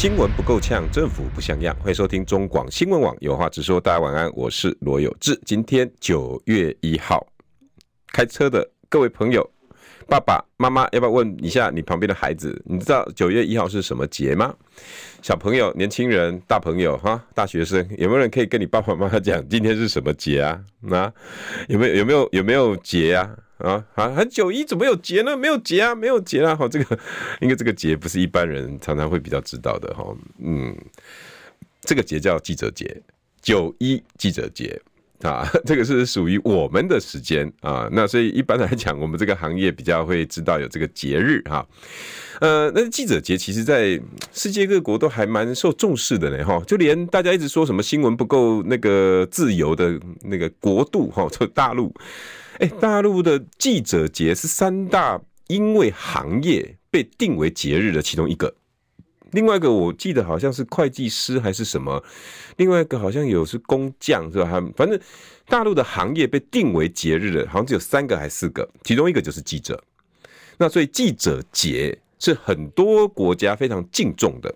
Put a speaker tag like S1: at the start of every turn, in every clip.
S1: 新闻不够呛，政府不像样。欢迎收听中广新闻网，有话直说。大家晚安，我是罗有志。今天九月一号，开车的各位朋友，爸爸妈妈，要不要问一下你旁边的孩子？你知道九月一号是什么节吗？小朋友、年轻人、大朋友哈，大学生，有没有人可以跟你爸爸妈妈讲今天是什么节啊？啊，有没有有没有有没有节啊？啊啊！还九一怎么有节呢？没有节啊，没有节啊！好，这个因为这个节不是一般人常常会比较知道的哈。嗯，这个节叫记者节，九一记者节 啊，这个是属于我们的时间啊。那所以一般来讲，我们这个行业比较会知道有这个节日哈。呃，那记者节其实在世界各国都还蛮受重视的呢哈。就连大家一直说什么新闻不够那个自由的那个国度哈，就大陆。哎，大陆的记者节是三大因为行业被定为节日的其中一个，另外一个我记得好像是会计师还是什么，另外一个好像有是工匠是吧？他们反正大陆的行业被定为节日的，好像只有三个还是四个，其中一个就是记者。那所以记者节是很多国家非常敬重的。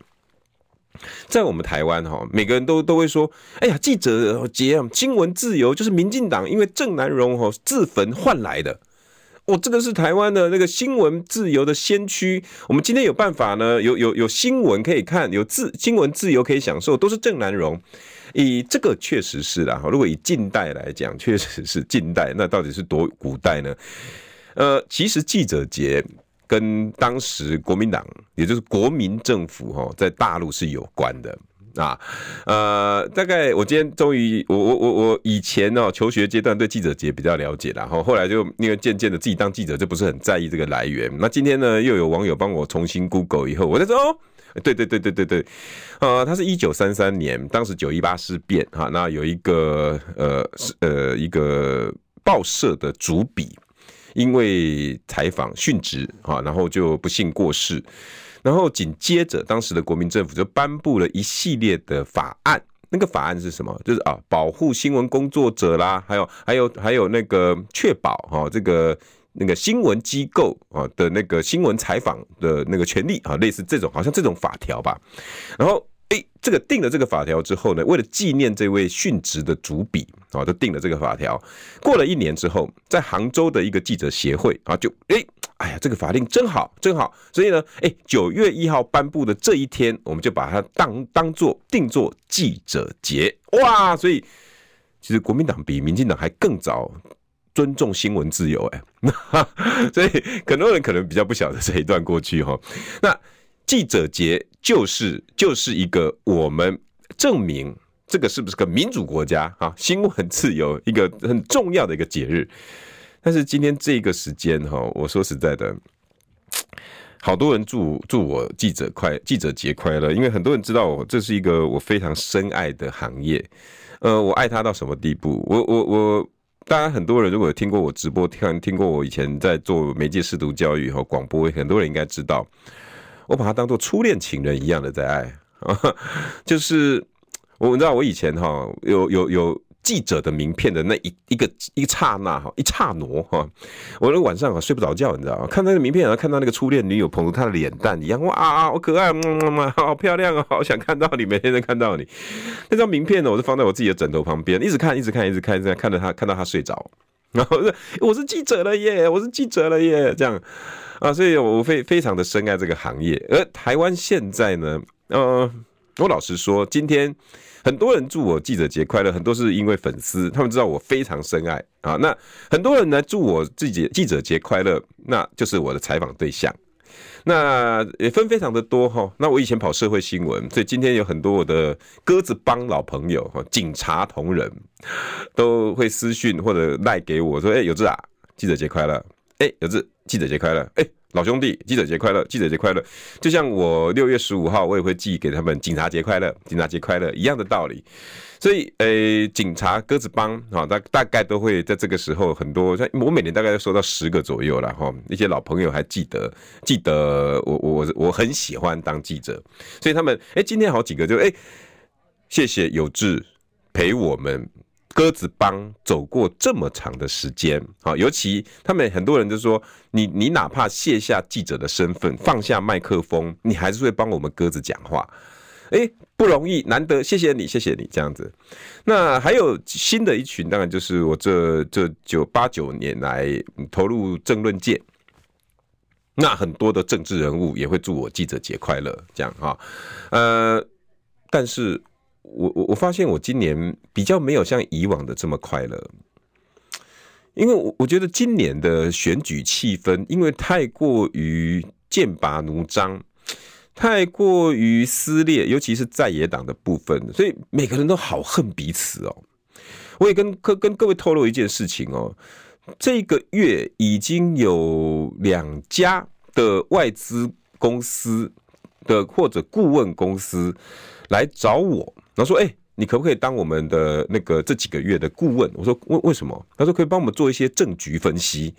S1: 在我们台湾哈，每个人都都会说：“哎呀，记者节啊，新闻自由就是民进党因为郑南榕哈自焚换来的。哦，这个是台湾的那个新闻自由的先驱。我们今天有办法呢，有有有新闻可以看，有自新闻自由可以享受，都是郑南榕。以这个确实是啦。如果以近代来讲，确实是近代，那到底是多古代呢？呃，其实记者节。跟当时国民党，也就是国民政府哈，在大陆是有关的啊。呃，大概我今天终于，我我我我以前哦，求学阶段对记者节比较了解，然后后来就因为渐渐的自己当记者就不是很在意这个来源。那今天呢，又有网友帮我重新 Google 以后，我在说哦，对对对对对对，呃，他是一九三三年，当时九一八事变哈，那有一个呃是呃一个报社的主笔。因为采访殉职啊，然后就不幸过世，然后紧接着当时的国民政府就颁布了一系列的法案。那个法案是什么？就是啊，保护新闻工作者啦，还有还有还有那个确保哈这个那个新闻机构啊的那个新闻采访的那个权利啊，类似这种好像这种法条吧，然后。哎，这个定了这个法条之后呢，为了纪念这位殉职的主笔啊，就定了这个法条。过了一年之后，在杭州的一个记者协会啊，就哎，哎呀，这个法令真好，真好。所以呢，哎，九月一号颁布的这一天，我们就把它当当做定做记者节。哇，所以其实国民党比民进党还更早尊重新闻自由哎，所以很多人可能比较不晓得这一段过去哈。那记者节就是就是一个我们证明这个是不是个民主国家啊？新闻自由一个很重要的一个节日。但是今天这个时间哈，我说实在的，好多人祝祝我记者快记者节快乐，因为很多人知道我这是一个我非常深爱的行业。呃，我爱他到什么地步？我我我，当然很多人如果有听过我直播，听听过我以前在做媒介识读教育和广播，很多人应该知道。我把它当做初恋情人一样的在爱啊，就是我你知道我以前哈有有有记者的名片的那一一个一刹那哈一刹那哈，我那晚上啊睡不着觉，你知道吗？看那个名片，然后看到那个初恋女友捧着他的脸蛋一样，哇啊好可爱，嗯嗯好漂亮啊，好想看到你，每天都看到你。那张名片呢，我就放在我自己的枕头旁边，一直看，一直看，一直看，一直看，看着他，看到他睡着，然后我我是记者了耶，我是记者了耶，这样。啊，所以我非非常的深爱这个行业。而台湾现在呢，呃，我老实说，今天很多人祝我记者节快乐，很多是因为粉丝，他们知道我非常深爱啊。那很多人来祝我自己记者节快乐，那就是我的采访对象。那也分非常的多哈。那我以前跑社会新闻，所以今天有很多我的鸽子帮老朋友哈，警察同仁都会私讯或者赖给我说：“哎，有志啊，记者节快乐。”哎，有志，记者节快乐！哎，老兄弟，记者节快乐，记者节快乐。就像我六月十五号，我也会寄给他们警察节快乐，警察节快乐一样的道理。所以，诶、警察鸽子帮啊，大大概都会在这个时候很多，像我每年大概都收到十个左右了哈。一些老朋友还记得，记得我我我很喜欢当记者，所以他们诶、欸，今天好几个就诶、欸，谢谢有志陪我们。鸽子帮走过这么长的时间，好，尤其他们很多人就说，你你哪怕卸下记者的身份，放下麦克风，你还是会帮我们鸽子讲话，诶，不容易，难得，谢谢你，谢谢你这样子。那还有新的一群，当然就是我这这九八九年来投入政论界，那很多的政治人物也会祝我记者节快乐，这样哈，呃，但是。我我我发现我今年比较没有像以往的这么快乐，因为我我觉得今年的选举气氛因为太过于剑拔弩张，太过于撕裂，尤其是在野党的部分，所以每个人都好恨彼此哦。我也跟跟跟各位透露一件事情哦，这个月已经有两家的外资公司的或者顾问公司来找我。然后说：“哎、你可不可以当我们的那个这几个月的顾问？”我说：“为为什么？”他说：“可以帮我们做一些政局分析。”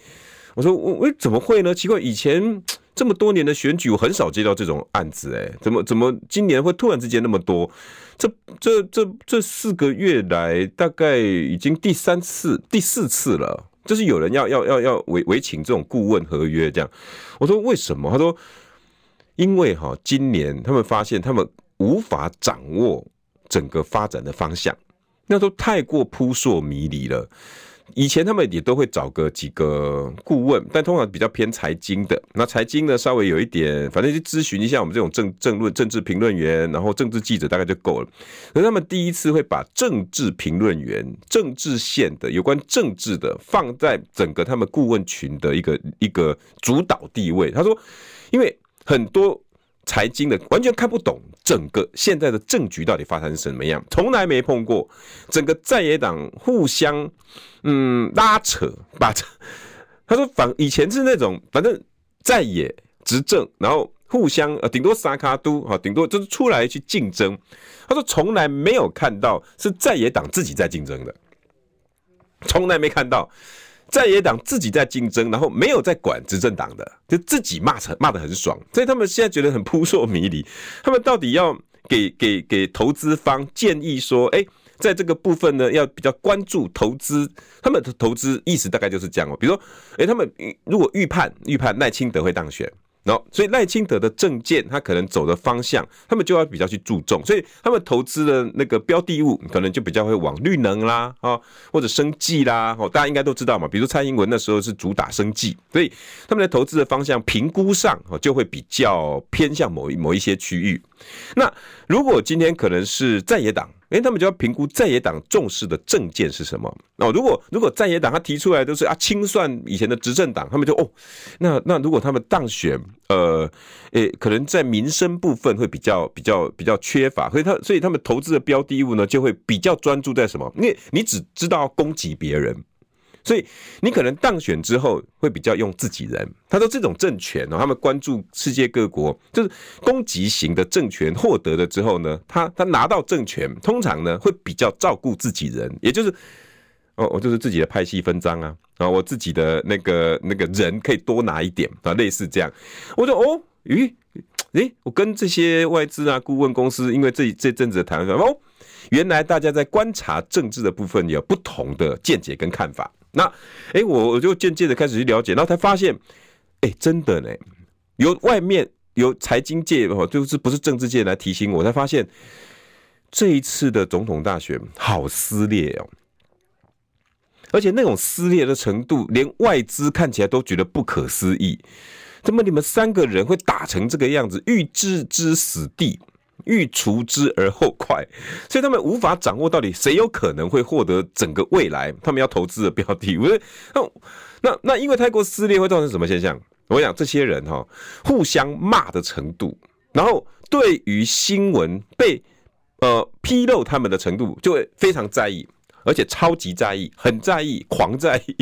S1: 我说：“我我怎么会呢？奇怪，以前 这么多年的选举，我很少接到这种案子，哎，怎么怎么今年会突然之间那么多？这这这这四个月来，大概已经第三次、第四次了，就是有人要要要要委委请这种顾问合约这样。”我说：“为什么？”他说：“因为哈，今年他们发现他们无法掌握。”整个发展的方向，那都太过扑朔迷离了。以前他们也都会找个几个顾问，但通常比较偏财经的。那财经呢，稍微有一点，反正就咨询一下我们这种政政论、政治评论员，然后政治记者大概就够了。可是他们第一次会把政治评论员、政治线的、有关政治的放在整个他们顾问群的一个一个主导地位。他说，因为很多。财经的完全看不懂整个现在的政局到底发生什么样，从来没碰过。整个在野党互相嗯拉扯，把 他说反以前是那种反正在野执政，然后互相呃顶多三卡都哈，顶多就是出来去竞争。他说从来没有看到是在野党自己在竞争的，从来没看到。在野党自己在竞争，然后没有在管执政党的，就自己骂成骂得很爽，所以他们现在觉得很扑朔迷离。他们到底要给给给投资方建议说，哎，在这个部分呢，要比较关注投资。他们的投资意思大概就是这样哦，比如说，哎，他们如果预判预判赖清德会当选。然后，所以赖清德的政见，他可能走的方向，他们就要比较去注重，所以他们投资的那个标的物，可能就比较会往绿能啦，啊，或者生技啦，哦，大家应该都知道嘛，比如蔡英文那时候是主打生技，所以他们的投资的方向评估上，哦，就会比较偏向某一某一些区域。那如果今天可能是在野党。哎，他们就要评估在野党重视的政见是什么。哦，如果如果在野党他提出来都是啊清算以前的执政党，他们就哦，那那如果他们当选，呃，诶，可能在民生部分会比较比较比较缺乏，所以他所以他们投资的标的物呢就会比较专注在什么？因为你只知道攻击别人。所以你可能当选之后会比较用自己人。他说这种政权哦，他们关注世界各国，就是攻击型的政权获得了之后呢，他他拿到政权，通常呢会比较照顾自己人，也就是哦，我就是自己的派系分赃啊，啊，我自己的那个那个人可以多拿一点啊，类似这样。我说哦，咦，诶，我跟这些外资啊顾问公司，因为这这阵子的谈话哦，原来大家在观察政治的部分有不同的见解跟看法。那，哎、我我就渐渐的开始去了解，然后才发现，哎、真的呢，由外面由财经界哦，就是不是政治界来提醒我，才发现这一次的总统大选好撕裂哦，而且那种撕裂的程度，连外资看起来都觉得不可思议，怎么你们三个人会打成这个样子，欲置之死地？欲除之而后快，所以他们无法掌握到底谁有可能会获得整个未来他们要投资的标的。不是，那那那因为太过撕裂会造成什么现象？我想这些人哈互相骂的程度，然后对于新闻被呃披露他们的程度就会非常在意，而且超级在意，很在意，狂在意。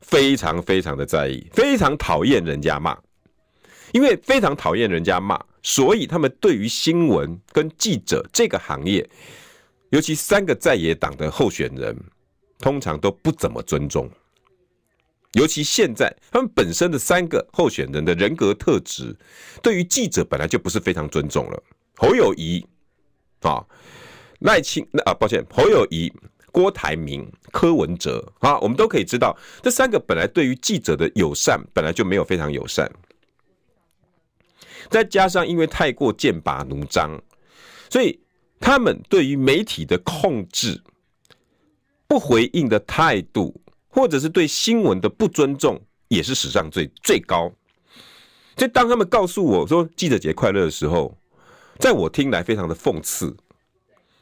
S1: 非常非常的在意，非常讨厌人家骂，因为非常讨厌人家骂，所以他们对于新闻跟记者这个行业，尤其三个在野党的候选人，通常都不怎么尊重。尤其现在，他们本身的三个候选人的人格特质，对于记者本来就不是非常尊重了。侯友宜啊，赖清啊，抱歉，侯友宜、郭台铭、柯文哲啊，我们都可以知道，这三个本来对于记者的友善本来就没有非常友善，再加上因为太过剑拔弩张，所以他们对于媒体的控制、不回应的态度。或者是对新闻的不尊重，也是史上最最高。所以当他们告诉我说记者节快乐的时候，在我听来非常的讽刺。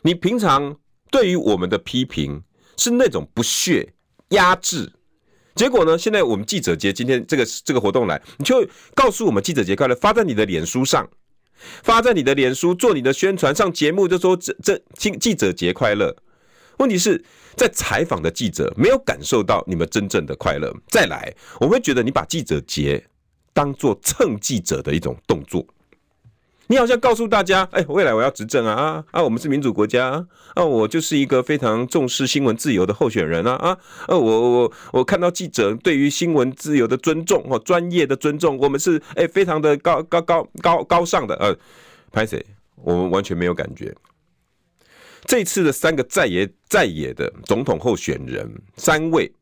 S1: 你平常对于我们的批评是那种不屑、压制，结果呢，现在我们记者节今天这个这个活动来，你就告诉我们记者节快乐，发在你的脸书上，发在你的脸书做你的宣传，上节目就说这这记记者节快乐。问题是在采访的记者没有感受到你们真正的快乐。再来，我会觉得你把记者节当做蹭记者的一种动作。你好像告诉大家，哎，未来我要执政啊啊啊！我们是民主国家啊，啊，我就是一个非常重视新闻自由的候选人啊啊！呃，我我我看到记者对于新闻自由的尊重哦，专业的尊重，我们是哎非常的高高高高高尚的呃，拍谁，我们完全没有感觉。这次的三个在野在野的总统候选人，三位，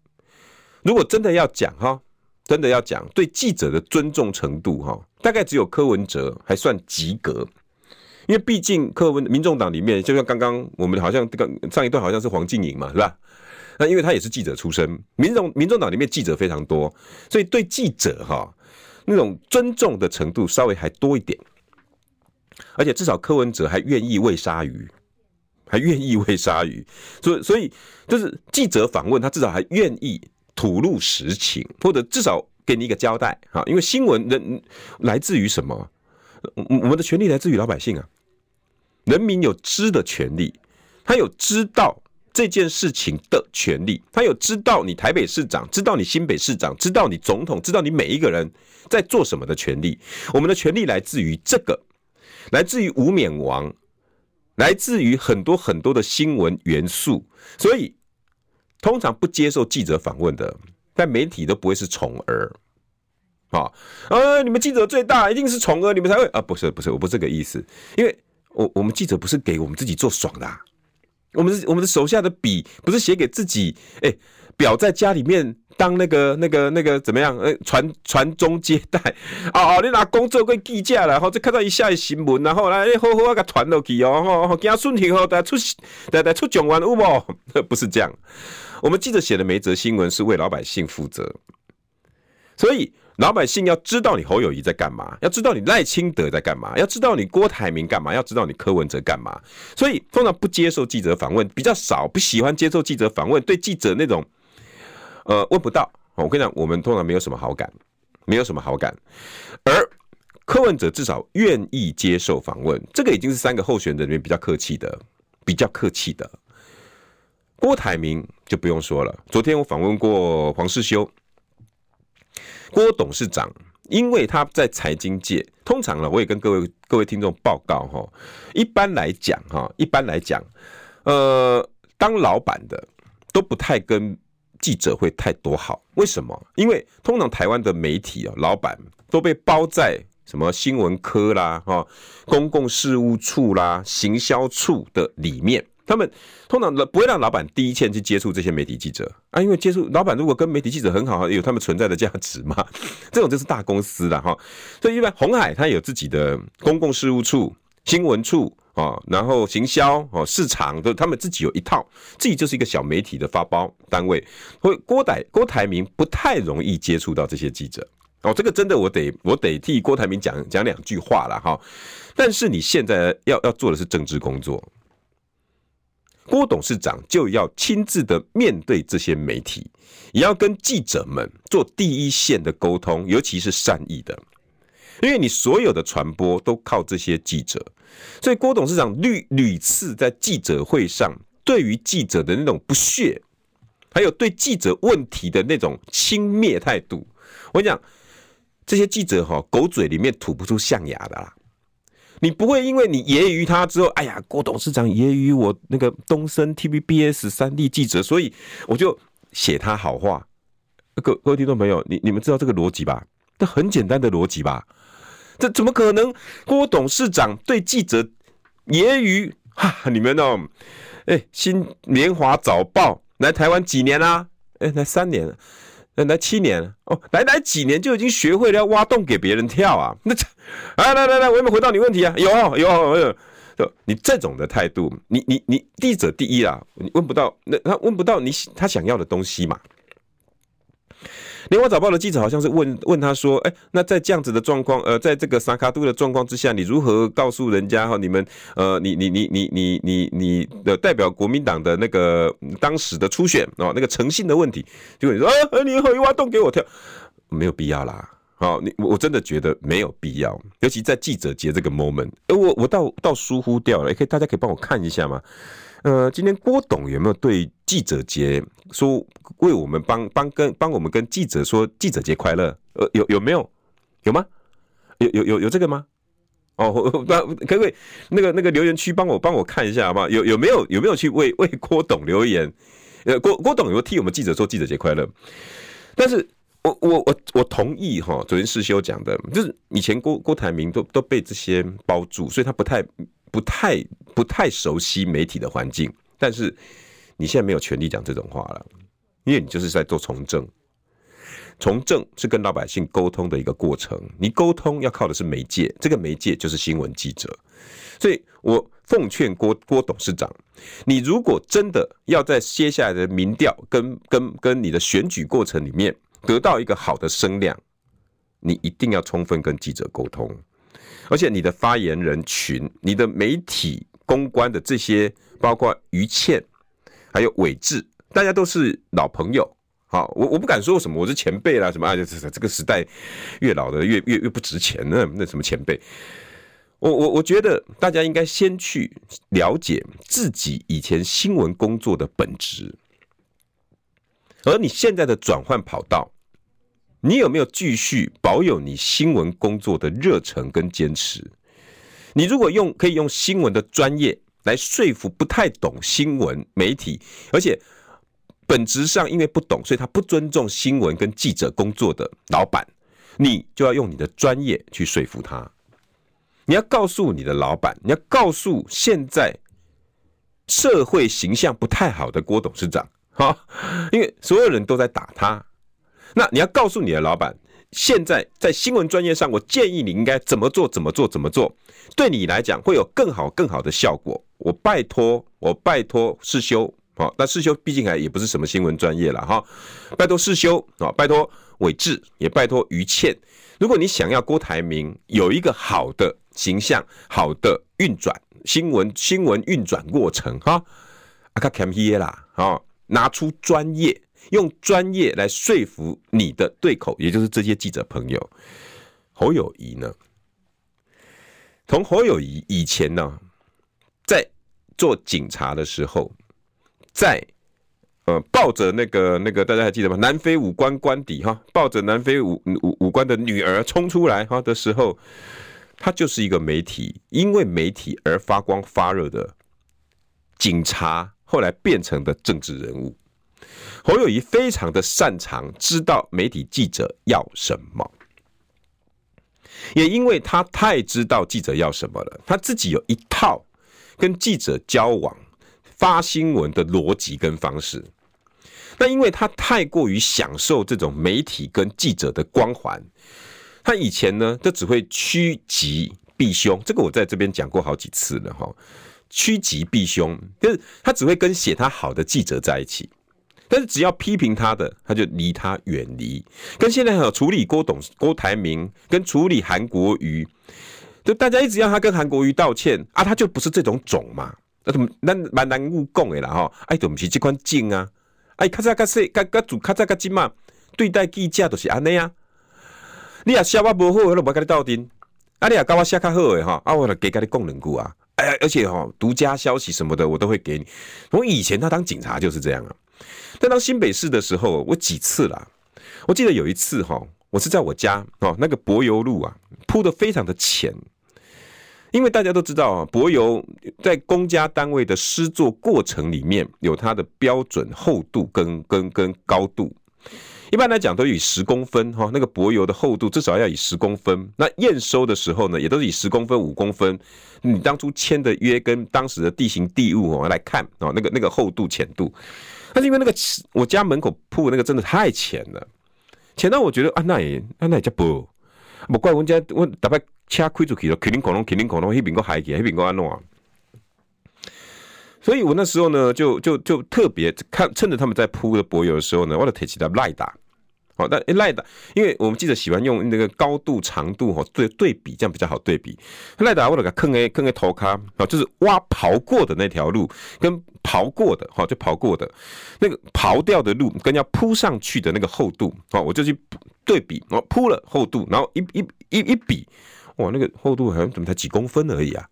S1: 如果真的要讲哈，真的要讲对记者的尊重程度哈，大概只有柯文哲还算及格，因为毕竟柯文民众党里面，就像刚刚我们好像刚上一段好像是黄静莹嘛，是吧？那因为他也是记者出身，民众民众党里面记者非常多，所以对记者哈那种尊重的程度稍微还多一点，而且至少柯文哲还愿意喂鲨鱼。还愿意喂鲨鱼，所以所以就是记者访问他，至少还愿意吐露实情，或者至少给你一个交代啊。因为新闻人来自于什么？我们的权利来自于老百姓啊。人民有知的权利，他有知道这件事情的权利，他有知道你台北市长，知道你新北市长，知道你总统，知道你每一个人在做什么的权利。我们的权利来自于这个，来自于无冕王。来自于很多很多的新闻元素，所以通常不接受记者访问的，但媒体都不会是宠儿，啊，呃，你们记者最大，一定是宠儿，你们才会啊，不是不是，我不是这个意思，因为我我们记者不是给我们自己做爽的，啊，我们我们的手下的笔不是写给自己，哎，表在家里面。当那个、那个、那个怎么样？呃，传传宗接代哦哦，你拿工作跟记者然后就看到一下新闻，然后来好好啊给传落去哦，吼，惊顺天后再出再再出状元有无？不是这样，我们记者写的每则新闻是为老百姓负责，所以老百姓要知道你侯友谊在干嘛，要知道你赖清德在干嘛，要知道你郭台铭干嘛，要知道你柯文哲干嘛。所以通常不接受记者访问，比较少，不喜欢接受记者访问，对记者那种。呃，问不到，我跟你讲，我们通常没有什么好感，没有什么好感。而柯文哲至少愿意接受访问，这个已经是三个候选人里面比较客气的，比较客气的。郭台铭就不用说了，昨天我访问过黄世修，郭董事长，因为他在财经界，通常呢，我也跟各位各位听众报告哈，一般来讲哈，一般来讲，呃，当老板的都不太跟。记者会太多好，为什么？因为通常台湾的媒体啊，老板都被包在什么新闻科啦、哈公共事务处啦、行销处的里面，他们通常不会让老板第一线去接触这些媒体记者啊，因为接触老板如果跟媒体记者很好，有他们存在的价值嘛，这种就是大公司了哈。所以一般红海它有自己的公共事务处、新闻处。啊，然后行销哦，市场都他们自己有一套，自己就是一个小媒体的发包单位。所以郭台郭台铭不太容易接触到这些记者哦，这个真的我得我得替郭台铭讲讲两句话了哈。但是你现在要要做的是政治工作，郭董事长就要亲自的面对这些媒体，也要跟记者们做第一线的沟通，尤其是善意的。因为你所有的传播都靠这些记者，所以郭董事长屡屡次在记者会上对于记者的那种不屑，还有对记者问题的那种轻蔑态度。我跟你讲，这些记者哈，狗嘴里面吐不出象牙的啦。你不会因为你揶揄他之后，哎呀，郭董事长揶揄我那个东森 TVBS 三 D 记者，所以我就写他好话。各各位听众朋友，你你们知道这个逻辑吧？这很简单的逻辑吧？这怎么可能？郭董事长对记者揶揄哈？你们哦，哎，新联华早报来台湾几年啦？哎，来三年了，来七年哦，来来几年就已经学会了要挖洞给别人跳啊？那这，来来来来，我有没有回答你问题啊？有有有，有你这种的态度，你你你记者第一啦，你问不到，那他问不到你他想要的东西嘛？联华早报的记者好像是问问他说：“哎，那在这样子的状况，呃，在这个三脚督的状况之下，你如何告诉人家哈？你们呃，你你你你你你你的代表国民党的那个当时的初选哦，那个诚信的问题，就你说啊，你好，挖洞给我跳，没有必要啦。好，你我真的觉得没有必要，尤其在记者节这个 moment，呃，我我倒倒疏忽掉了，可以大家可以帮我看一下吗？呃，今天郭董有没有对记者节说为我们帮帮跟帮我们跟记者说记者节快乐？呃，有有没有？有吗？有有有有这个吗？哦，那可不可以那个那个留言区帮我帮我看一下好不好？有有没有有没有去为为郭董留言？呃，郭郭董有替我们记者说记者节快乐？但是我我我我同意哈，昨天世修讲的，就是以前郭郭台铭都都被这些包住，所以他不太。不太不太熟悉媒体的环境，但是你现在没有权利讲这种话了，因为你就是在做从政。从政是跟老百姓沟通的一个过程，你沟通要靠的是媒介，这个媒介就是新闻记者。所以我奉劝郭郭董事长，你如果真的要在接下来的民调跟跟跟你的选举过程里面得到一个好的声量，你一定要充分跟记者沟通。而且你的发言人群、你的媒体公关的这些，包括于倩，还有韦志，大家都是老朋友。好，我我不敢说什么，我是前辈啦，什么啊？这这个时代越老的越越越不值钱呢？那什么前辈？我我我觉得大家应该先去了解自己以前新闻工作的本质，而你现在的转换跑道。你有没有继续保有你新闻工作的热忱跟坚持？你如果用可以用新闻的专业来说服不太懂新闻媒体，而且本质上因为不懂，所以他不尊重新闻跟记者工作的老板，你就要用你的专业去说服他。你要告诉你的老板，你要告诉现在社会形象不太好的郭董事长，哈，因为所有人都在打他。那你要告诉你的老板，现在在新闻专业上，我建议你应该怎么做，怎么做，怎么做，对你来讲会有更好、更好的效果。我拜托，我拜托世修，好，那世修毕竟还也不是什么新闻专业了哈，拜托世修啊，拜托伟志，也拜托于倩。如果你想要郭台铭有一个好的形象、好的运转新闻新闻运转过程哈，阿卡坎皮耶啦，啊，拿出专业。用专业来说服你的对口，也就是这些记者朋友。侯友宜呢？从侯友宜以前呢，在做警察的时候，在呃抱着那个那个大家还记得吗？南非武官官邸哈，抱着南非武武武官的女儿冲出来哈的时候，他就是一个媒体，因为媒体而发光发热的警察，后来变成的政治人物。侯友宜非常的擅长知道媒体记者要什么，也因为他太知道记者要什么了，他自己有一套跟记者交往、发新闻的逻辑跟方式。那因为他太过于享受这种媒体跟记者的光环，他以前呢都只会趋吉避凶，这个我在这边讲过好几次了哈。趋吉避凶就是他只会跟写他好的记者在一起。但是只要批评他的，他就离他远离。跟现在有处理郭董、郭台铭，跟处理韩国瑜，就大家一直要他跟韩国瑜道歉啊，他就不是这种种嘛。那怎么那蛮难误讲的啦哈？哎，都不是这款劲啊！哎，卡扎卡西卡卡主卡扎卡金嘛，对待记者都是安尼啊。你也写我不好，我就不跟你斗阵。啊，你也教我写较好的哈，啊，我就加跟你讲两句啊。哎，而且哈，独家消息什么的我都会给你。我以前他当警察就是这样啊。但当新北市的时候，我几次啦，我记得有一次哈，我是在我家哦，那个柏油路啊铺得非常的浅。因为大家都知道啊，柏油在公家单位的施作过程里面有它的标准厚度跟跟跟高度，一般来讲都以十公分哈，那个柏油的厚度至少要以十公分。那验收的时候呢，也都是以十公分、五公分。你当初签的约跟当时的地形地物哦来看哦，那个那个厚度浅度，但是因为那个我家门口铺那个真的太浅了，浅到我觉得啊，那也啊那也叫薄。不怪我家，我大概车开出去了，肯定广东，肯定广东，那边个海去，那边个安弄啊。所以我那时候呢，就就就特别看，趁着他们在铺的柏油的时候呢，我就提起来赖打。好，但赖打，因为我们记者喜欢用那个高度、长度哈对对比，这样比较好对比。赖打我了个坑诶坑诶头卡啊，就是挖刨过的那条路，跟刨过的哈就刨过的那个刨掉的路，跟要铺上去的那个厚度啊，我就去。对比，我铺了厚度，然后一一一一比，哇，那个厚度好像怎么才几公分而已啊？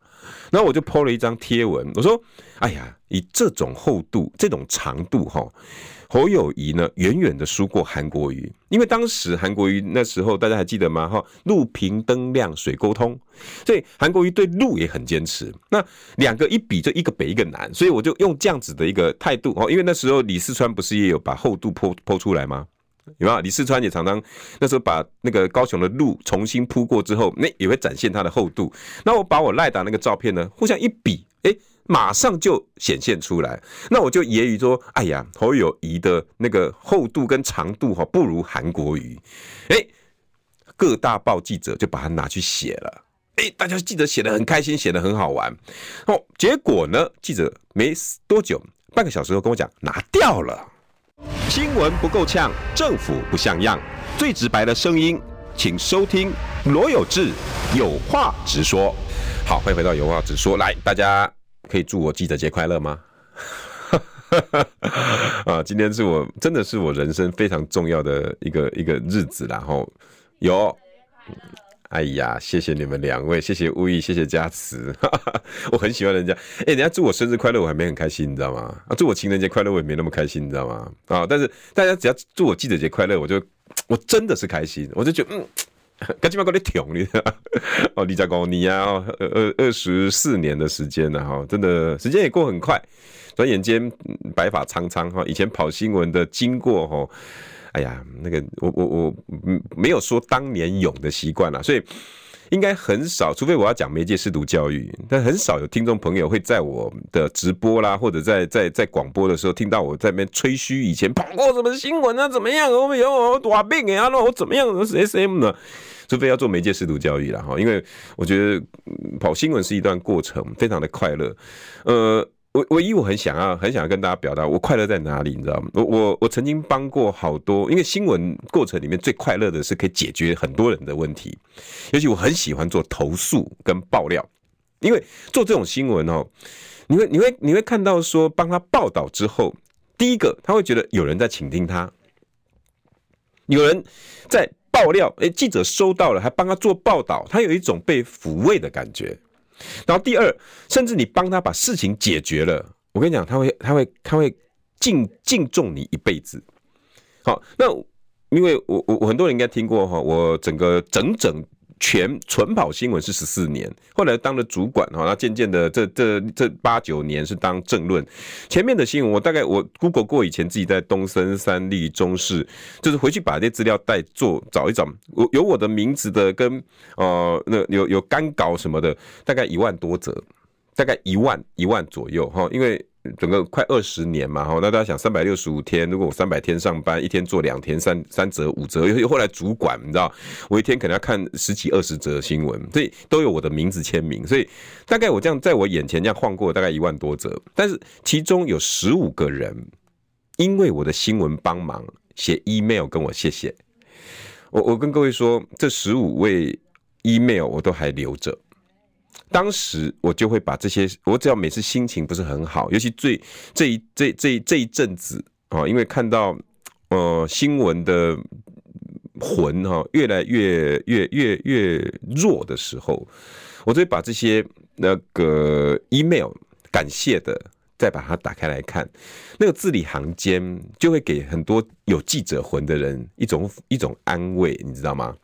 S1: 然后我就抛了一张贴文，我说：“哎呀，以这种厚度、这种长度，哈，侯友宜呢，远远的输过韩国瑜。因为当时韩国瑜那时候大家还记得吗？哈，路平灯亮水沟通，所以韩国瑜对路也很坚持。那两个一比，就一个北一个南，所以我就用这样子的一个态度哦。因为那时候李四川不是也有把厚度 po po 出来吗？”有没有？李四川也常常那时候把那个高雄的路重新铺过之后，那也会展现它的厚度。那我把我赖打那个照片呢，互相一比，哎，马上就显现出来。那我就揶揄说：“哎呀，侯友宜的那个厚度跟长度哈，不如韩国瑜。”哎，各大报记者就把它拿去写了。哎，大家记者写得很开心，写得很好玩。哦，结果呢，记者没多久，半个小时后跟我讲拿掉了。新闻不够呛，政府不像样，最直白的声音，请收听罗有志有话直说。好，欢迎回到有话直说。来，大家可以祝我记者节快乐吗？啊，今天是我真的是我人生非常重要的一个一个日子，然后有。哎呀，谢谢你们两位，谢谢吴毅，谢谢佳慈，我很喜欢人家。哎、人家祝我生日快乐，我还没很开心，你知道吗？啊，祝我情人节快乐，我也没那么开心，你知道吗？啊，但是大家只要祝我记者节快乐，我就我真的是开心，我就觉得嗯，赶紧把你挺你哦，李家高你啊，二二二十四年的时间了哈，真的时间也过很快，转眼间白发苍苍哈，以前跑新闻的经过哈。哎呀，那个我我我没有说当年勇的习惯了，所以应该很少，除非我要讲媒介适度教育，但很少有听众朋友会在我的直播啦，或者在在在广播的时候听到我在那边吹嘘以前跑过什么新闻啊，怎么样？我有我多病啊，那我怎么样？我是 SM 呢？除非要做媒介适度教育了哈，因为我觉得跑新闻是一段过程，非常的快乐，呃。我唯一我很想要很想要跟大家表达我快乐在哪里，你知道吗？我我我曾经帮过好多，因为新闻过程里面最快乐的是可以解决很多人的问题，尤其我很喜欢做投诉跟爆料，因为做这种新闻哦，你会你会你会看到说帮他报道之后，第一个他会觉得有人在倾听他，有人在爆料，诶，记者收到了还帮他做报道，他有一种被抚慰的感觉。然后第二，甚至你帮他把事情解决了，我跟你讲，他会，他会，他会敬敬重你一辈子。好，那因为我我我很多人应该听过哈，我整个整整。全纯跑新闻是十四年，后来当了主管哈，那渐渐的这这这八九年是当政论。前面的新闻我大概我 Google 过，以前自己在东森、三立、中视，就是回去把这些资料带做找一找，我有我的名字的跟呃那有有干稿什么的，大概一万多则，大概一万一万左右哈，因为。整个快二十年嘛，哈，那大家想三百六十五天，如果我三百天上班，一天做两天，三三折五则，又后来主管，你知道，我一天可能要看十几二十则新闻，所以都有我的名字签名，所以大概我这样在我眼前这样晃过大概一万多则，但是其中有十五个人因为我的新闻帮忙写 email 跟我谢谢，我我跟各位说，这十五位 email 我都还留着。当时我就会把这些，我只要每次心情不是很好，尤其最这一这这这一阵子啊，因为看到呃新闻的魂哈越来越越越越弱的时候，我就会把这些那个 email 感谢的，再把它打开来看，那个字里行间就会给很多有记者魂的人一种一种安慰，你知道吗？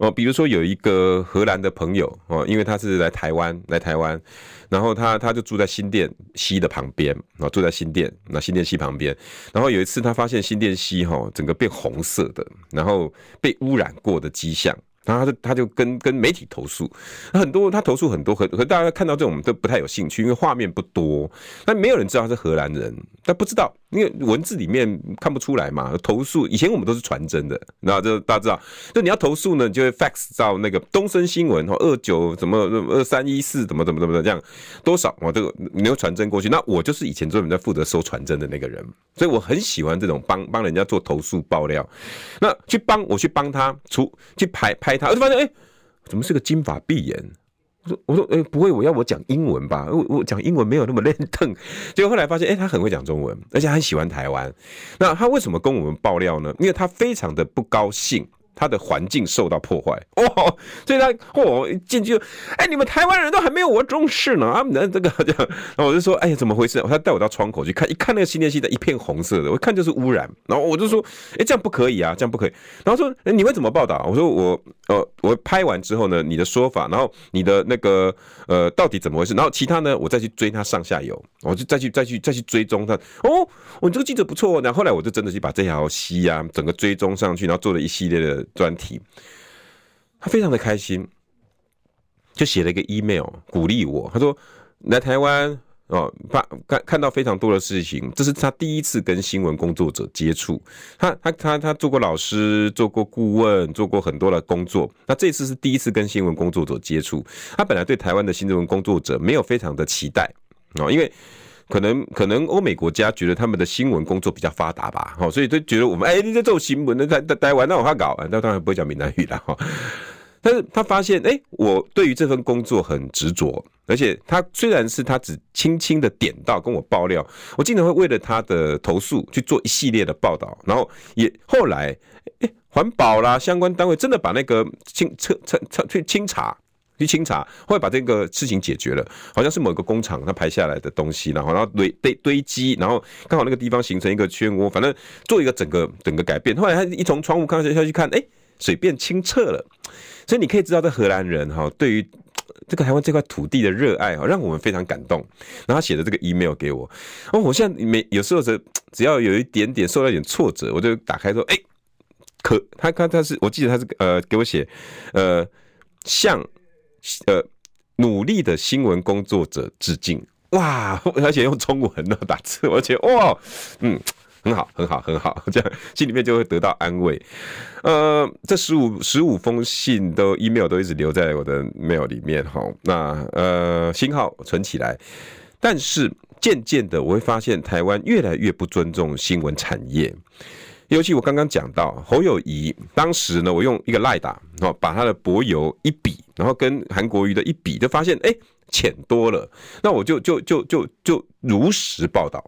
S1: 哦，比如说有一个荷兰的朋友哦，因为他是来台湾来台湾，然后他他就住在新店西的旁边啊，住在新店那新店西旁边，然后有一次他发现新店西哈整个变红色的，然后被污染过的迹象。然后他就他就跟跟媒体投诉，很多他投诉很多，和和大家看到这种都不太有兴趣，因为画面不多，但没有人知道他是荷兰人，但不知道，因为文字里面看不出来嘛。投诉以前我们都是传真的，然后就大家知道，就你要投诉呢，就会 fax 到那个东森新闻哦，二九怎么二三一四怎么怎么怎么这样多少我这个你要传真过去，那我就是以前专门在负责收传真的那个人，所以我很喜欢这种帮帮人家做投诉爆料，那去帮我去帮他出去排拍。他就发现，哎、怎么是个金发碧眼？我说，我说，哎、不会，我要我讲英文吧？我我讲英文没有那么练邓。结果后来发现，哎、他很会讲中文，而且很喜欢台湾。那他为什么跟我们爆料呢？因为他非常的不高兴。他的环境受到破坏 哦，所以他哦进去，哎，你们台湾人都还没有我重视呢啊！那这个 这样，然后我就说，哎呀，怎么回事？他带我到窗口去看，一看那个新店溪的一片红色的，我一看就是污染。然后我就说，哎，这样不可以啊，这样不可以。然后说，哎，你会怎么报道？我说我呃，我拍完之后呢，你的说法，然后你的那个呃，到底怎么回事？然后其他呢，我再去追他上下游，我就再去再去再去追踪他。哦，我这个记者不错。然后后来我就真的去把这条溪啊，整个追踪上去，然后做了一系列的。专题，他非常的开心，就写了一个 email 鼓励我。他说来台湾哦，看看看到非常多的事情，这是他第一次跟新闻工作者接触。他他他他做过老师，做过顾问，做过很多的工作。那这次是第一次跟新闻工作者接触。他本来对台湾的新闻工作者没有非常的期待哦，因为。可能可能欧美国家觉得他们的新闻工作比较发达吧，所以都觉得我们哎、你在做新闻，那台台台湾那我还搞，那当然不会讲闽南语了哈。但是他发现，哎、我对于这份工作很执着，而且他虽然是他只轻轻的点到跟我爆料，我经常会为了他的投诉去做一系列的报道，然后也后来，哎、环保啦相关单位真的把那个清测测测去清查。去清查，后来把这个事情解决了，好像是某个工厂它排下来的东西，然后然后堆堆堆积，然后刚好那个地方形成一个漩涡，反正做一个整个整个改变。后来他一从窗户看下去看，哎，水变清澈了。所以你可以知道，这荷兰人哈对于这个台湾这块土地的热爱哈，让我们非常感动。然后他写的这个 email 给我，哦，我现在每有时候只只要有一点点受到一点挫折，我就打开说，哎，可他他他是我记得他是呃给我写呃向。呃，努力的新闻工作者致敬哇！而且用中文的打字，而且哇，嗯，很好，很好，很好，这样心里面就会得到安慰。呃，这十五十五封信都 email 都一直留在我的 mail 里面哈。那呃，星号存起来，但是渐渐的我会发现台湾越来越不尊重新闻产业。尤其我刚刚讲到侯友谊，当时呢，我用一个赖打，哦，把他的柏油一比，然后跟韩国瑜的一比，就发现哎，浅多了，那我就就就就就如实报道。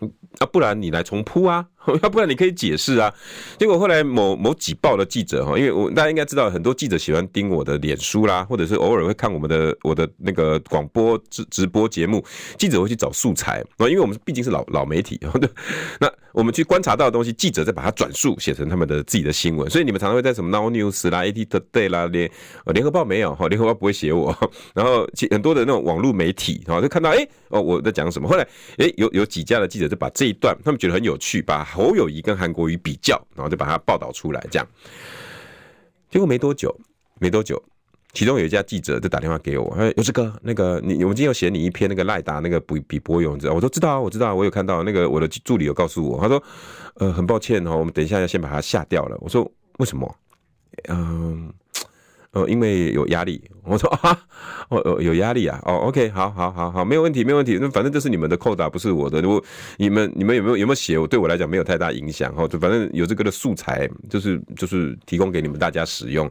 S1: 那，不然你来重铺啊，要不然你可以解释啊。结果后来某某几报的记者哈，因为我大家应该知道，很多记者喜欢盯我的脸书啦，或者是偶尔会看我们的我的那个广播直直播节目，记者会去找素材啊，因为我们毕竟是老老媒体对，那我们去观察到的东西，记者再把它转述写成他们的自己的新闻，所以你们常常会在什么 Now News 啦、AT Today 啦联联合报没有哈，联合报不会写我，然后很多的那种网络媒体啊，就看到哎哦我在讲什么，后来哎有有几家的记者就把这一段他们觉得很有趣，把侯友谊跟韩国瑜比较，然后就把他报道出来，这样。结果没多久，没多久，其中有一家记者就打电话给我，哎，有志哥那个你，我们今天有写你一篇那个赖达那个比比波勇，你知道？我说知道啊，我知道，我有看到那个我的助理有告诉我，他说，呃，很抱歉哦，我们等一下要先把它下掉了。我说为什么？嗯。哦，因为有压力，我说啊，哦哦，有压力啊，哦，OK，好，好，好，好，没有问题，没有问题，那反正这是你们的扣打，不是我的。如果你们你们有没有有没有写？我对我来讲没有太大影响，哈，就反正有这个的素材，就是就是提供给你们大家使用。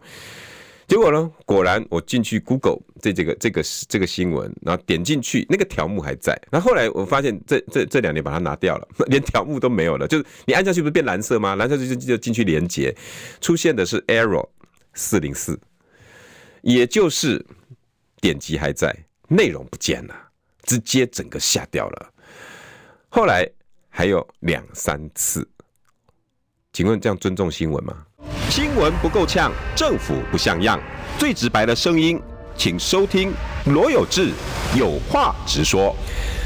S1: 结果呢，果然我进去 Google 这这个这个这个新闻，然后点进去，那个条目还在。那后来我发现这这这两年把它拿掉了，连条目都没有了，就是你按下去不是变蓝色吗？蓝色就就就进去连接，出现的是 error 四零四。也就是点击还在，内容不见了，直接整个下掉了。后来还有两三次，请问这样尊重新闻吗？新闻不够呛，政府不像样，最直白的声音，请收听罗有志有话直说。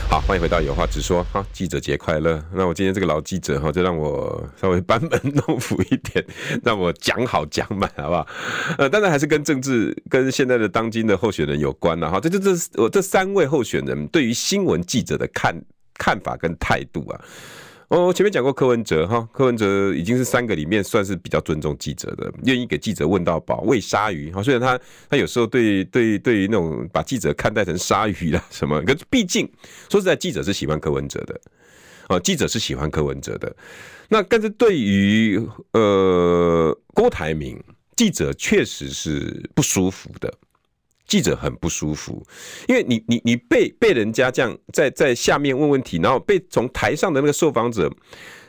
S1: 好，欢迎回到有话直说。好，记者节快乐。那我今天这个老记者哈，就让我稍微班门弄斧一点，让我讲好讲满，好不好？呃，当然还是跟政治、跟现在的当今的候选人有关了哈。这、这、这，我这三位候选人对于新闻记者的看看法跟态度啊。哦，前面讲过柯文哲哈，柯文哲已经是三个里面算是比较尊重记者的，愿意给记者问到饱，喂鲨鱼哈。虽然他他有时候对对对于那种把记者看待成鲨鱼啦 什么，可毕竟说实在，记者是喜欢柯文哲的，啊，记者是喜欢柯文哲的。那但是对于呃郭台铭，记者确实是不舒服的。记者很不舒服，因为你你你被被人家这样在在下面问问题，然后被从台上的那个受访者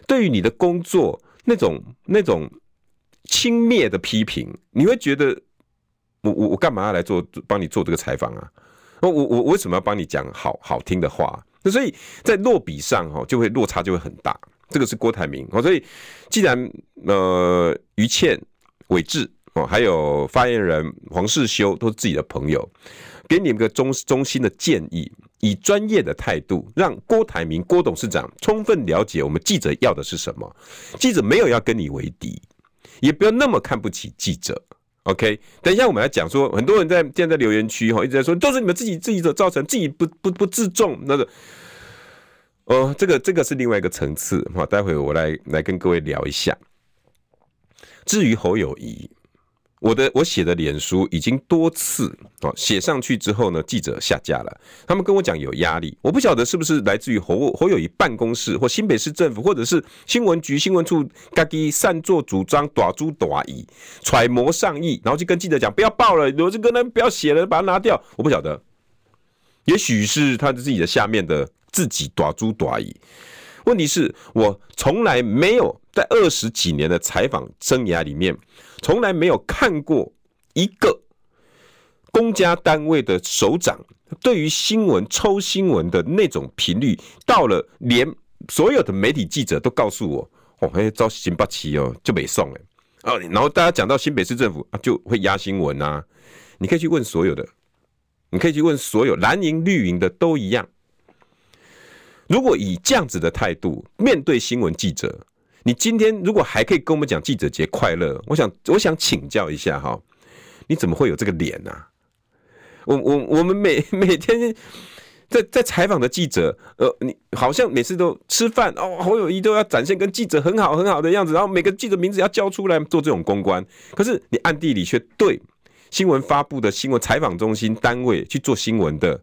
S1: 对于你的工作那种那种轻蔑的批评，你会觉得我我我干嘛要来做帮你做这个采访啊？我我我为什么要帮你讲好好听的话？那所以在落笔上哈就会落差就会很大。这个是郭台铭哦，所以既然呃于倩韦志。还有发言人黄世修都是自己的朋友，给你们个中中心的建议，以专业的态度，让郭台铭郭董事长充分了解我们记者要的是什么。记者没有要跟你为敌，也不要那么看不起记者。OK，等一下我们来讲说，很多人在现在在留言区哈一直在说，都是你们自己自己的造成，自己不不不自重那个。哦，这个这个是另外一个层次哈，待会我来来跟各位聊一下。至于侯友宜。我的我写的脸书已经多次哦写上去之后呢，记者下架了。他们跟我讲有压力，我不晓得是不是来自于侯侯友宜办公室或新北市政府，或者是新闻局新闻处，自己擅作主张，大主大意，揣摩上意，然后就跟记者讲不要报了，我就跟他不要写了，把它拿掉。我不晓得，也许是他自己的下面的自己大主大意。问题是我从来没有在二十几年的采访生涯里面。从来没有看过一个公家单位的首长对于新闻抽新闻的那种频率，到了连所有的媒体记者都告诉我，哦，哎，招新八七哦，就没送哎，然后大家讲到新北市政府啊，就会压新闻啊，你可以去问所有的，你可以去问所有蓝营绿营的都一样。如果以这样子的态度面对新闻记者，你今天如果还可以跟我们讲记者节快乐，我想我想请教一下哈，你怎么会有这个脸呢？我我我们每 每天在在采访的记者，呃，你好像每次都吃饭哦，侯友谊都要展现跟记者很好很好的样子，然后每个记者名字要叫出来做这种公关，可是你暗地里却对新闻发布的新闻采访中心单位去做新闻的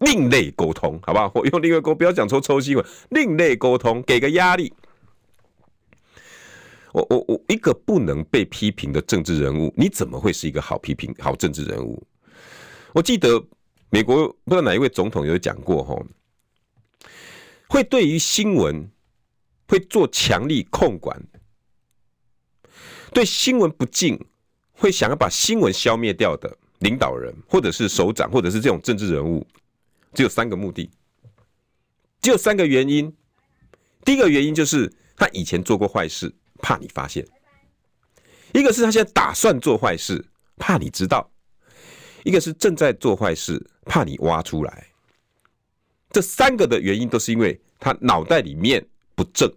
S1: 另类沟通，好不好？我用另外沟，不要讲抽抽新闻，另类沟通，给个压力。我我我一个不能被批评的政治人物，你怎么会是一个好批评好政治人物？我记得美国不知道哪一位总统有讲过哈，会对于新闻会做强力控管，对新闻不敬，会想要把新闻消灭掉的领导人，或者是首长，或者是这种政治人物，只有三个目的，只有三个原因。第一个原因就是他以前做过坏事。怕你发现，一个是他现在打算做坏事，怕你知道；一个是正在做坏事，怕你挖出来。这三个的原因都是因为他脑袋里面不正，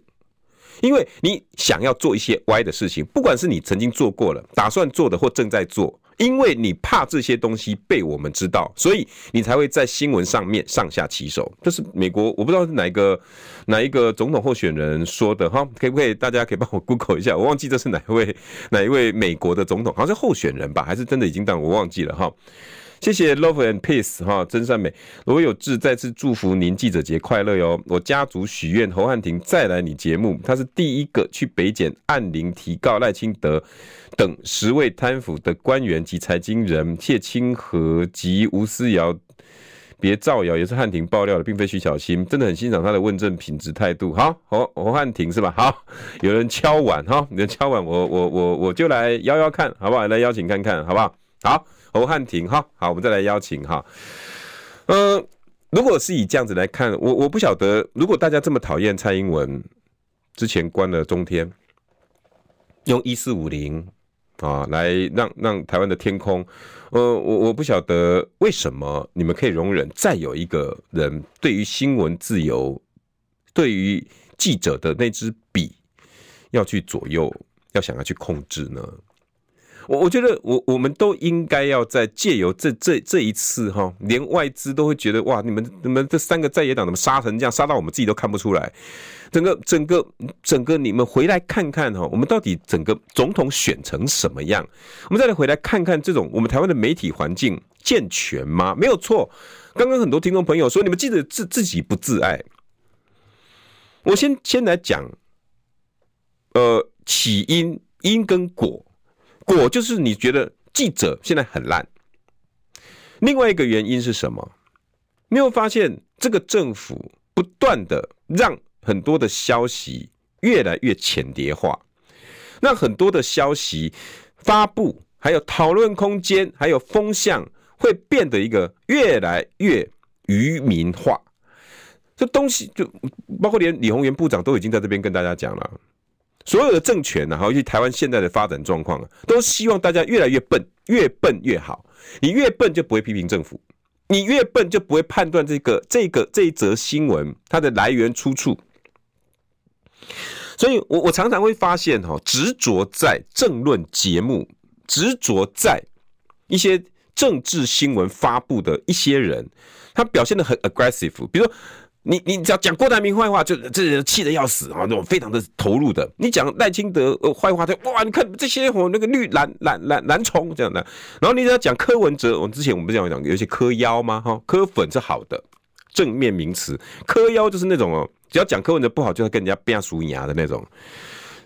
S1: 因为你想要做一些歪的事情，不管是你曾经做过了、打算做的或正在做。因为你怕这些东西被我们知道，所以你才会在新闻上面上下其手。这是美国，我不知道是哪一个哪一个总统候选人说的哈，可不可以？大家可以帮我 Google 一下，我忘记这是哪一位哪一位美国的总统，好像是候选人吧，还是真的已经当我忘记了哈。谢谢 Love and Peace 哈，真善美罗有志再次祝福您记者节快乐哟！我家族许愿侯汉廷再来你节目，他是第一个去北检按铃提告赖清德等十位贪腐的官员及财经人谢清河及吴思瑶，别造谣，也是汉廷爆料的，并非徐巧芯，真的很欣赏他的问政品质态度。好，侯侯汉廷是吧？好，有人敲碗哈，有人敲碗，我我我我就来邀邀看好不好？来邀请看看好不好？好，侯汉廷哈，好，我们再来邀请哈。嗯、呃，如果是以这样子来看，我我不晓得，如果大家这么讨厌蔡英文，之前关了中天，用一四五零啊来让让台湾的天空，呃，我我不晓得为什么你们可以容忍再有一个人对于新闻自由，对于记者的那支笔要去左右，要想要去控制呢？我我觉得我我们都应该要在借由这这这一次哈，连外资都会觉得哇，你们你们这三个在野党怎么杀成这样，杀到我们自己都看不出来。整个整个整个，你们回来看看哈，我们到底整个总统选成什么样？我们再来回来看看这种我们台湾的媒体环境健全吗？没有错。刚刚很多听众朋友说，你们记得自自己不自爱。我先先来讲，呃，起因因跟果。果就是你觉得记者现在很烂，另外一个原因是什么？你有发现这个政府不断的让很多的消息越来越浅叠化，那很多的消息发布，还有讨论空间，还有风向会变得一个越来越愚民化。这东西就包括连李鸿源部长都已经在这边跟大家讲了。所有的政权呢，尤其台湾现在的发展状况啊，都希望大家越来越笨，越笨越好。你越笨就不会批评政府，你越笨就不会判断这个这个这一则新闻它的来源出处。所以我我常常会发现哈，执着在政论节目，执着在一些政治新闻发布的一些人，他表现得很 aggressive，比如说。你你只要讲郭台铭坏话，就这人气得要死啊！那种非常的投入的。你讲赖清德呃坏话，他哇，你看这些我那个绿蓝蓝蓝蓝虫这样的。然后你只要讲柯文哲，我们之前我们不是讲讲有些柯妖吗？哈，柯粉是好的正面名词，柯妖就是那种哦，只要讲柯文哲不好，就要跟人家变输牙的那种。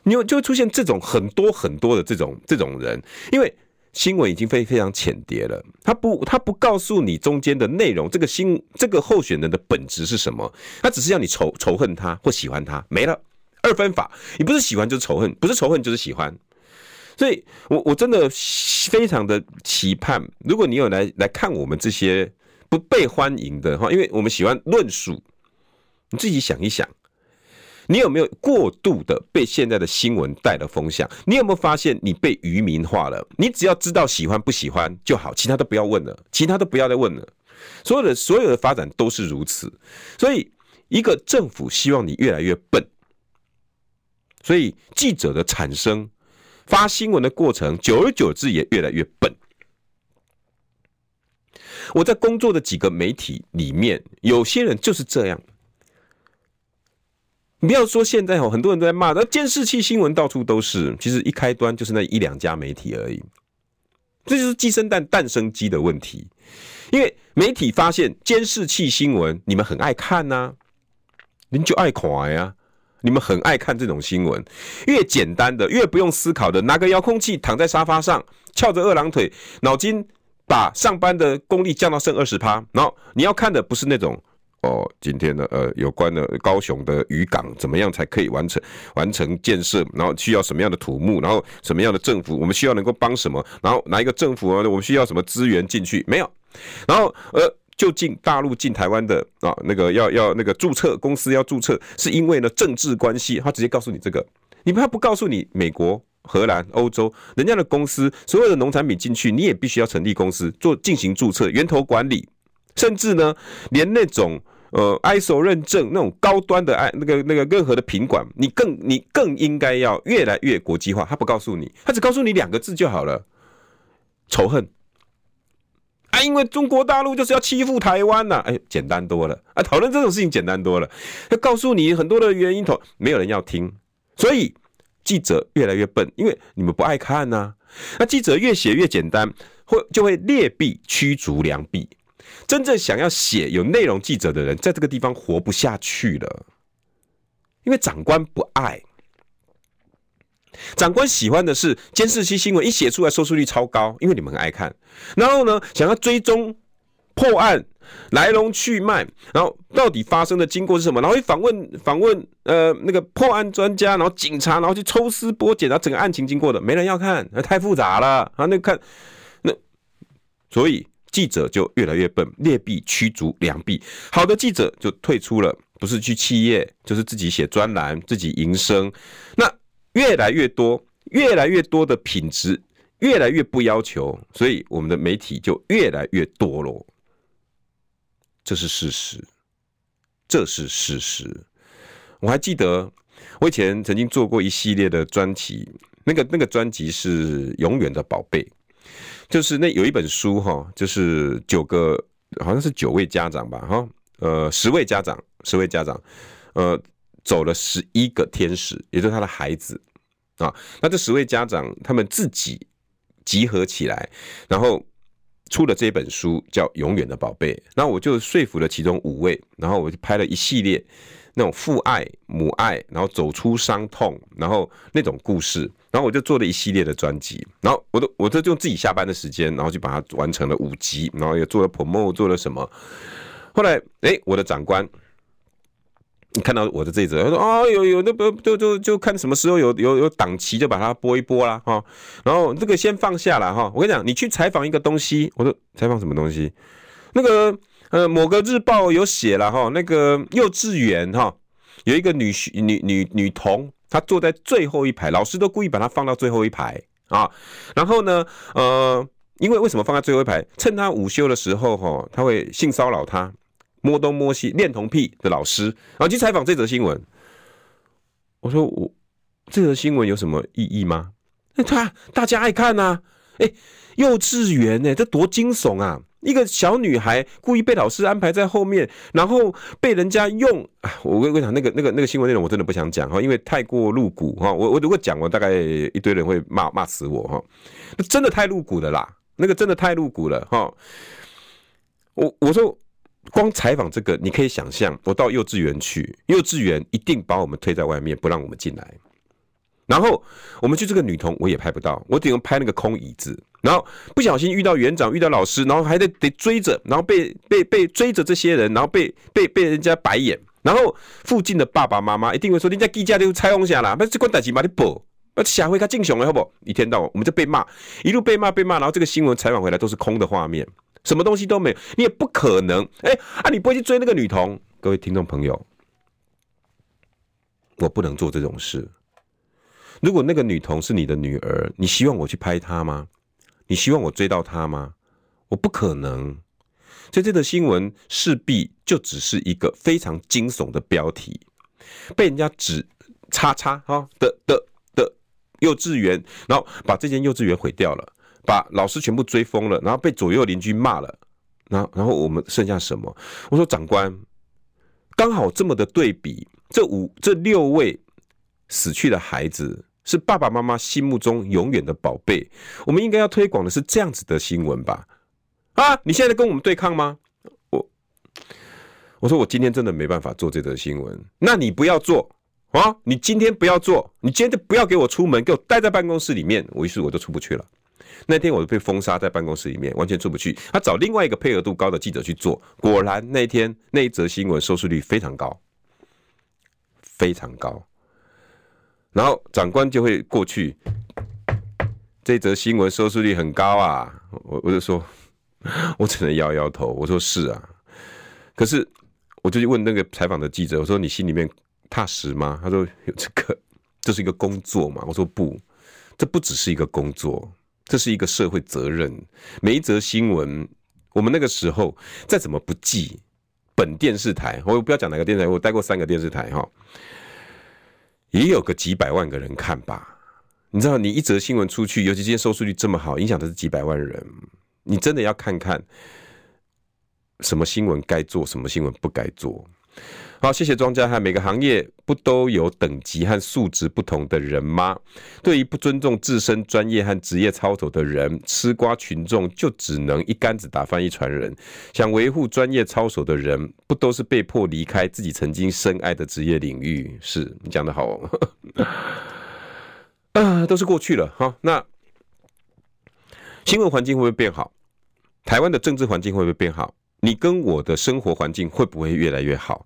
S1: 你就会出现这种很多很多的这种这种人，因为。新闻已经非非常浅碟了，他不他不告诉你中间的内容，这个新这个候选人的本质是什么？他只是要你仇仇恨他或喜欢他，没了二分法，你不是喜欢就是仇恨，不是仇恨就是喜欢。所以我我真的非常的期盼，如果你有来来看我们这些不被欢迎的话，因为我们喜欢论述，你自己想一想。你有没有过度的被现在的新闻带了风向？你有没有发现你被愚民化了？你只要知道喜欢不喜欢就好，其他都不要问了，其他都不要再问了。所有的所有的发展都是如此，所以一个政府希望你越来越笨，所以记者的产生、发新闻的过程，久而久之也越来越笨。我在工作的几个媒体里面，有些人就是这样。不要说现在哦，很多人都在骂，那监视器新闻到处都是。其实一开端就是那一两家媒体而已，这就是鸡生蛋，蛋生鸡的问题。因为媒体发现监视器新闻，你们很爱看呐、啊，您就爱看呀。你们很爱看这种新闻，越简单的，越不用思考的，拿个遥控器躺在沙发上，翘着二郎腿，脑筋把上班的功力降到剩二十趴。然后你要看的不是那种。哦，今天呢，呃，有关的高雄的渔港怎么样才可以完成完成建设？然后需要什么样的土木？然后什么样的政府？我们需要能够帮什么？然后哪一个政府啊？我们需要什么资源进去？没有。然后呃，就进大陆进台湾的啊，那个要要那个注册公司要注册，是因为呢政治关系，他直接告诉你这个，你怕不告诉你美国、荷兰、欧洲人家的公司所有的农产品进去，你也必须要成立公司做进行注册、源头管理。甚至呢，连那种呃 ISO 认证那种高端的哎那个那个任何的品管，你更你更应该要越来越国际化。他不告诉你，他只告诉你两个字就好了：仇恨。啊，因为中国大陆就是要欺负台湾呐、哎，简单多了啊，讨论这种事情简单多了。他告诉你很多的原因头，没有人要听，所以记者越来越笨，因为你们不爱看呐、那记者越写越简单，会就会劣币驱逐良币。真正想要写有内容记者的人，在这个地方活不下去了，因为长官不爱，长官喜欢的是监视器新闻，一写出来收视率超高，因为你们很爱看。然后呢，想要追踪破案来龙去脉，然后到底发生的经过是什么，然后去访问访问呃那个破案专家，然后警察，然后去抽丝剥茧，然后整个案情经过的，没人要看，那太复杂了啊，那看那。所以记者就越来越笨，劣币驱逐良币，好的记者就退出了，不是去企业，就是自己写专栏，自己营生。那越来越多，越来越多的品质，越来越不要求，所以我们的媒体就越来越多咯。这是事实，这是事实。我还记得，我以前曾经做过一系列的专辑，那个那个专辑是《永远的宝贝》，就是那有一本书哈，就是九个，好像是九位家长吧，哈，呃，十位家长，十位家长，呃，走了十一个天使，也就是他的孩子啊。那这十位家长他们自己集合起来，然后。出了这本书叫《永远的宝贝》，那我就说服了其中五位，然后我就拍了一系列那种父爱、母爱，然后走出伤痛，然后那种故事，然后我就做了一系列的专辑，然后我都我都用自己下班的时间，然后就把它完成了五集，然后也做了 promo，做了什么，后来哎，我的长官。你看到我的这一则，他说：“哦，有有那不就就就看什么时候有有有档期就把它播一播啦。哈。然后这个先放下了哈。我跟你讲，你去采访一个东西，我说采访什么东西？那个呃某个日报有写了哈，那个幼稚园哈有一个女女女女童，她坐在最后一排，老师都故意把她放到最后一排啊。然后呢，呃，因为为什么放在最后一排？趁她午休的时候哈，她会性骚扰她。”摸东摸西恋童癖的老师，然后去采访这则新闻。我说我这则新闻有什么意义吗？那他大家爱看呐、啊，哎，幼稚园呢，这多惊悚啊！一个小女孩故意被老师安排在后面，然后被人家用。我跟你讲，那个那个那个新闻内容我真的不想讲哈，因为太过露骨哈。我我如果讲，我大概一堆人会骂骂死我哈。那真的太露骨了啦，那个真的太露骨了哈。我我说。光采访这个，你可以想象，我到幼稚园去，幼稚园一定把我们推在外面，不让我们进来。然后我们去这个女童，我也拍不到，我只能拍那个空椅子。然后不小心遇到园长，遇到老师，然后还得得追着，然后被被被追着这些人，然后被被被人家白眼。然后附近的爸爸妈妈一定会说：“人家记者就采访下啦，那这关代志嘛你报，那下回他敬雄了好不好？”一天到晚我们就被骂，一路被骂被骂，然后这个新闻采访回来都是空的画面。什么东西都没有，你也不可能。哎、啊，你不会去追那个女童。各位听众朋友，我不能做这种事。如果那个女童是你的女儿，你希望我去拍她吗？你希望我追到她吗？我不可能。所以这则新闻势必就只是一个非常惊悚的标题，被人家指叉叉哈的的的幼稚园，然后把这间幼稚园毁掉了。把老师全部追疯了，然后被左右邻居骂了，然后然后我们剩下什么？我说长官，刚好这么的对比，这五这六位死去的孩子是爸爸妈妈心目中永远的宝贝，我们应该要推广的是这样子的新闻吧？啊，你现在跟我们对抗吗？我我说我今天真的没办法做这则新闻，那你不要做啊！你今天不要做，你今天就不要给我出门，给我待在办公室里面，我于是我就出不去了。那天我就被封杀在办公室里面，完全出不去。他找另外一个配合度高的记者去做，果然那一天那一则新闻收视率非常高，非常高。然后长官就会过去，这则新闻收视率很高啊，我我就说，我只能摇摇头，我说是啊。可是我就去问那个采访的记者，我说你心里面踏实吗？他说有这个，这是一个工作嘛。我说不，这不只是一个工作。这是一个社会责任。每一则新闻，我们那个时候再怎么不济，本电视台，我不要讲哪个电视台，我待过三个电视台哈，也有个几百万个人看吧。你知道，你一则新闻出去，尤其今天收视率这么好，影响的是几百万人，你真的要看看什么新闻该做，什么新闻不该做。好，谢谢庄家汉。每个行业不都有等级和素质不同的人吗？对于不尊重自身专业和职业操守的人，吃瓜群众就只能一竿子打翻一船人。想维护专业操守的人，不都是被迫离开自己曾经深爱的职业领域？是你讲得好，哦 啊，都是过去了。好，那新闻环境会不会变好？台湾的政治环境会不会变好？你跟我的生活环境会不会越来越好？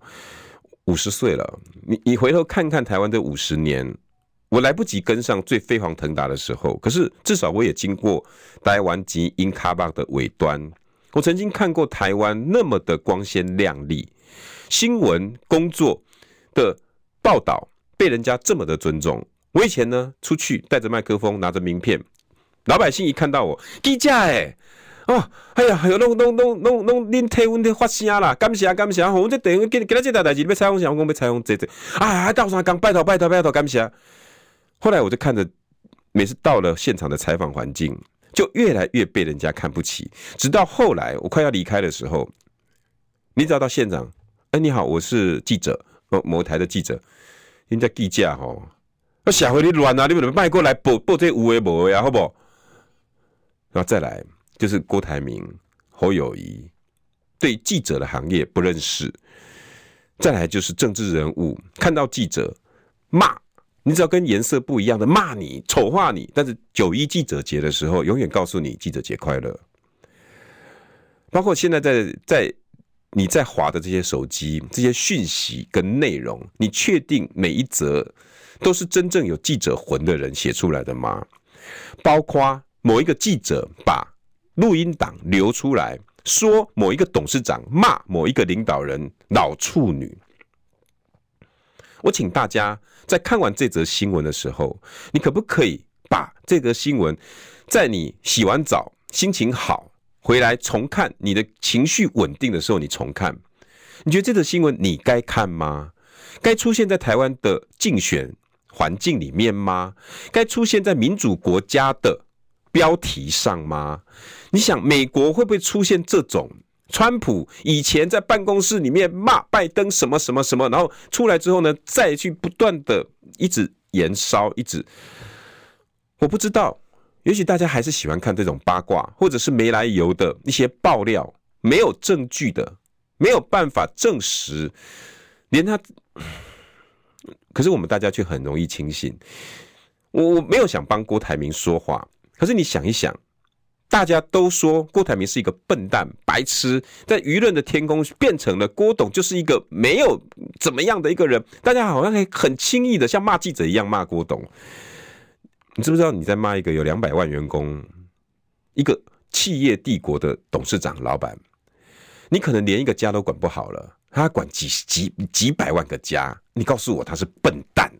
S1: 五十岁了，你你回头看看台湾这五十年，我来不及跟上最飞黄腾达的时候，可是至少我也经过台湾及英卡巴的尾端。我曾经看过台湾那么的光鲜亮丽，新闻工作的报道被人家这么的尊重。我以前呢，出去带着麦克风，拿着名片，老百姓一看到我，低价哎，哦，哎呀，还有弄弄弄弄弄恁体温的发声啦，感谢感谢，吼我这等于给给他这台代志，要采访啥，我讲要采访这这，哎，还到啥讲，拜托拜托拜托，感谢。后来我就看着，每次到了现场的采访环境，就越来越被人家看不起，直到后来我快要离开的时候，你找到现场，哎，你好，我是记者，某某台的记者，人家计价吼。那社会你乱啊！你们卖过来报报这有诶无诶啊，好不好？然后再来就是郭台铭、侯友宜对记者的行业不认识，再来就是政治人物看到记者骂，你只要跟颜色不一样的骂你、丑化你，但是九一记者节的时候，永远告诉你记者节快乐。包括现在在在你在划的这些手机、这些讯息跟内容，你确定每一则？都是真正有记者魂的人写出来的吗？包括某一个记者把录音档流出来，说某一个董事长骂某一个领导人老处女。我请大家在看完这则新闻的时候，你可不可以把这则新闻在你洗完澡、心情好回来重看，你的情绪稳定的时候，你重看？你觉得这则新闻你该看吗？该出现在台湾的竞选环境里面吗？该出现在民主国家的标题上吗？你想，美国会不会出现这种？川普以前在办公室里面骂拜登什么什么什么，然后出来之后呢，再去不断的一直延烧，一直，我不知道，也许大家还是喜欢看这种八卦，或者是没来由的一些爆料，没有证据的，没有办法证实，连他。可是我们大家却很容易轻信，我我没有想帮郭台铭说话，可是你想一想，大家都说郭台铭是一个笨蛋、白痴，在舆论的天空变成了郭董就是一个没有怎么样的一个人，大家好像可以很轻易的像骂记者一样骂郭董。你知不知道你在骂一个有两百万员工、一个企业帝国的董事长、老板？你可能连一个家都管不好了。他管几几几百万个家，你告诉我他是笨蛋，